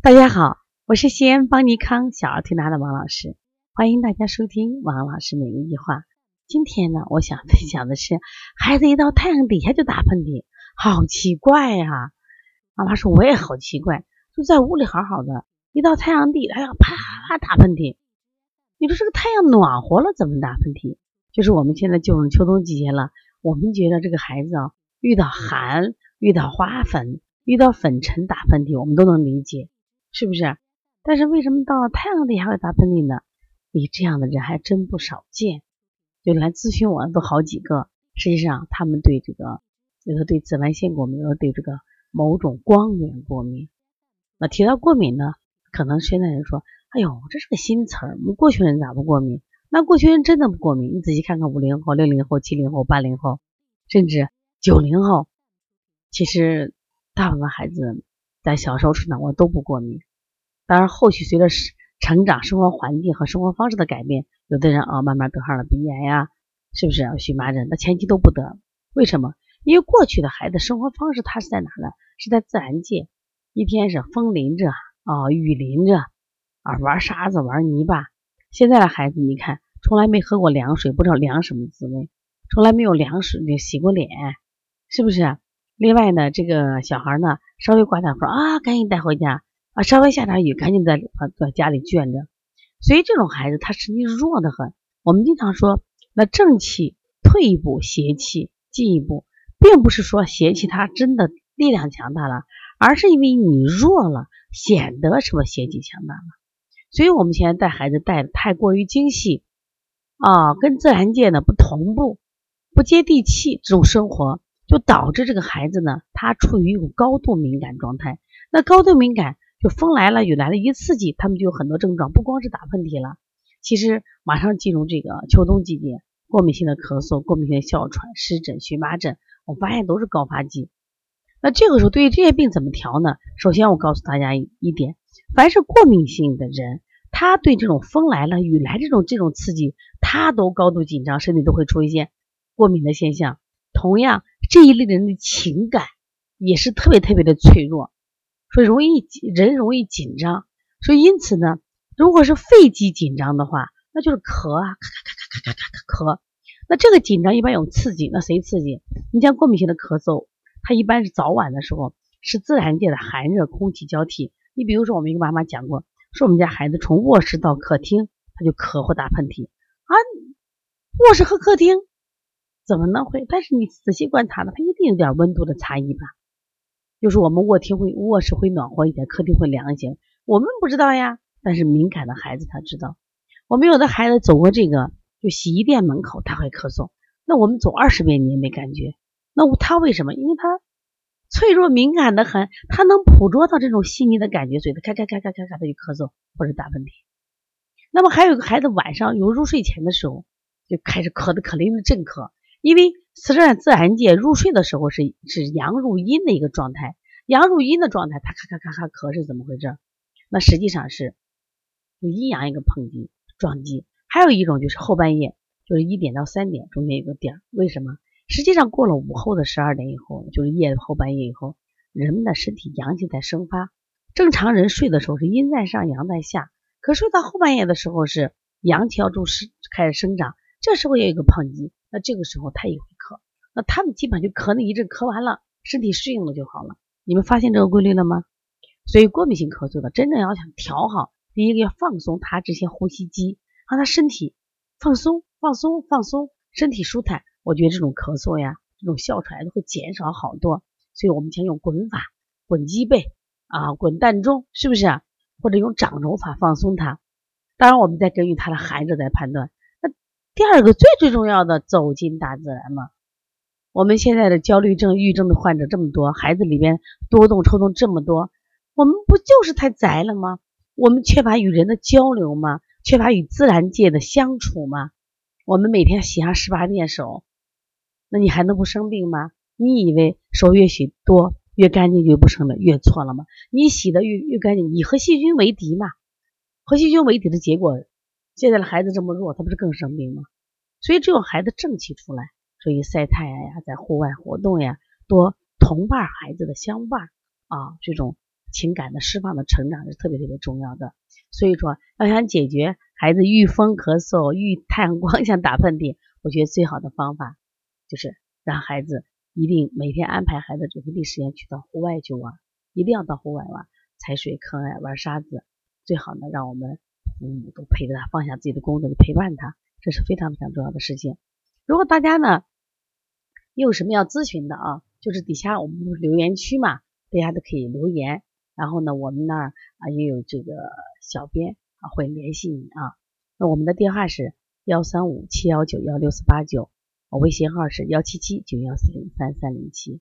大家好，我是西安邦尼康小儿推拿的王老师，欢迎大家收听王老师每日一话。今天呢，我想分享的是，孩子一到太阳底下就打喷嚏，好奇怪呀！妈妈说我也好奇怪，就在屋里好好的，一到太阳底，他要啪啪打喷嚏。你说这个太阳暖和了，怎么打喷嚏？就是我们现在进入秋冬季节了，我们觉得这个孩子啊，遇到寒、遇到花粉、遇到粉尘打喷嚏，我们都能理解。是不是？但是为什么到了太阳底下会打喷嚏呢？你这样的人还真不少见，就来咨询我的都好几个。实际上，他们对这个，有的对紫外线过敏，有的对这个某种光源过敏。那提到过敏呢，可能现在人说：“哎呦，这是个新词儿，我们过去人咋不过敏？”那过去人真的不过敏。你仔细看看五零后、六零后、七零后、八零后，甚至九零后，其实大部分孩子。在小时候成长过都不过敏，当然后续随着成长、生活环境和生活方式的改变，有的人啊慢慢得上了鼻炎呀，是不是荨麻疹？那前期都不得，为什么？因为过去的孩子生活方式他是在哪呢？是在自然界，一天是风淋着啊，雨淋着啊，玩沙子、玩泥巴。现在的孩子，你看从来没喝过凉水，不知道凉什么滋味，从来没有凉水洗过脸，是不是？另外呢，这个小孩呢，稍微刮点风啊，赶紧带回家啊，稍微下点雨，赶紧在在家里圈着。所以这种孩子他身体弱得很。我们经常说，那正气退一步，邪气进一步，并不是说邪气他真的力量强大了，而是因为你弱了，显得什么邪气强大了。所以我们现在带孩子带的太过于精细啊，跟自然界呢不同步，不接地气，这种生活。就导致这个孩子呢，他处于一种高度敏感状态。那高度敏感，就风来了雨来了，一刺激，他们就有很多症状，不光是打喷嚏了。其实马上进入这个秋冬季节，过敏性的咳嗽、过敏性哮喘、湿疹、荨麻疹，我发现都是高发季。那这个时候，对于这些病怎么调呢？首先，我告诉大家一点：凡是过敏性的人，他对这种风来了雨来这种这种刺激，他都高度紧张，身体都会出一些过敏的现象。同样。这一类人的情感也是特别特别的脆弱，所以容易人容易紧张，所以因此呢，如果是肺肌紧张的话，那就是咳啊，咔咔咔咔咔咔咔咳。那这个紧张一般有刺激，那谁刺激？你像过敏性的咳嗽，它一般是早晚的时候是自然界的寒热空气交替。你比如说，我们一个妈妈讲过，说我们家孩子从卧室到客厅他就咳或打喷嚏啊，卧室和客厅。怎么能会？但是你仔细观察呢，它一定有点温度的差异吧？就是我们卧厅会卧室会暖和一点，客厅会凉一些。我们不知道呀，但是敏感的孩子他知道。我们有的孩子走过这个就洗衣店门口他会咳嗽，那我们走二十遍你也没感觉。那他为什么？因为他脆弱敏感的很，他能捕捉到这种细腻的感觉，所以他咔咔咔咔咔咔他就咳嗽或者打喷嚏。那么还有个孩子晚上有入睡前的时候就开始咳的可怜的震咳。因为实际上自然界入睡的时候是是阳入阴的一个状态，阳入阴的状态，它咔咔咔咔咳是怎么回事？那实际上是阴阳一个碰击撞击。还有一种就是后半夜，就是一点到三点中间有个点儿，为什么？实际上过了午后的十二点以后，就是夜后半夜以后，人们的身体阳气在生发。正常人睡的时候是阴在上，阳在下，可睡到后半夜的时候是阳气要注生开始生长，这时候也有一个碰击。那这个时候他也会，那他们基本就咳那一阵，咳完了身体适应了就好了。你们发现这个规律了吗？所以过敏性咳嗽的真正要想调好，第一个要放松他这些呼吸肌，让他身体放松、放松、放松，身体舒坦。我觉得这种咳嗽呀，这种哮喘都会减少好多。所以我们先用滚法，滚脊背啊，滚膻中，是不是？或者用掌揉法放松它。当然，我们再根据他的寒热再判断。那第二个最最重要的，走进大自然嘛。我们现在的焦虑症、抑郁症的患者这么多，孩子里边多动、抽动这么多，我们不就是太宅了吗？我们缺乏与人的交流吗？缺乏与自然界的相处吗？我们每天洗上十八遍手，那你还能不生病吗？你以为手越洗多越干净就不生了，越错了吗？你洗的越越干净，你和细菌为敌嘛？和细菌为敌的结果。现在的孩子这么弱，他不是更生病吗？所以只有孩子正气出来，所以晒太阳呀，在户外活动呀，多同伴孩子的相伴啊，这种情感的释放的成长是特别特别重要的。所以说，要想解决孩子遇风咳嗽、遇太阳光 想打喷嚏，我觉得最好的方法就是让孩子一定每天安排孩子准备的时间去到户外去玩，一定要到户外玩，踩水坑啊，玩沙子。最好呢，让我们父母都陪着他，放下自己的工作去陪伴他，这是非常非常重要的事情。如果大家呢有什么要咨询的啊，就是底下我们不是留言区嘛，大家都可以留言。然后呢，我们那儿啊也有这个小编啊会联系你啊。那我们的电话是幺三五七幺九幺六四八九，我微信号是幺七七九幺四零三三零七。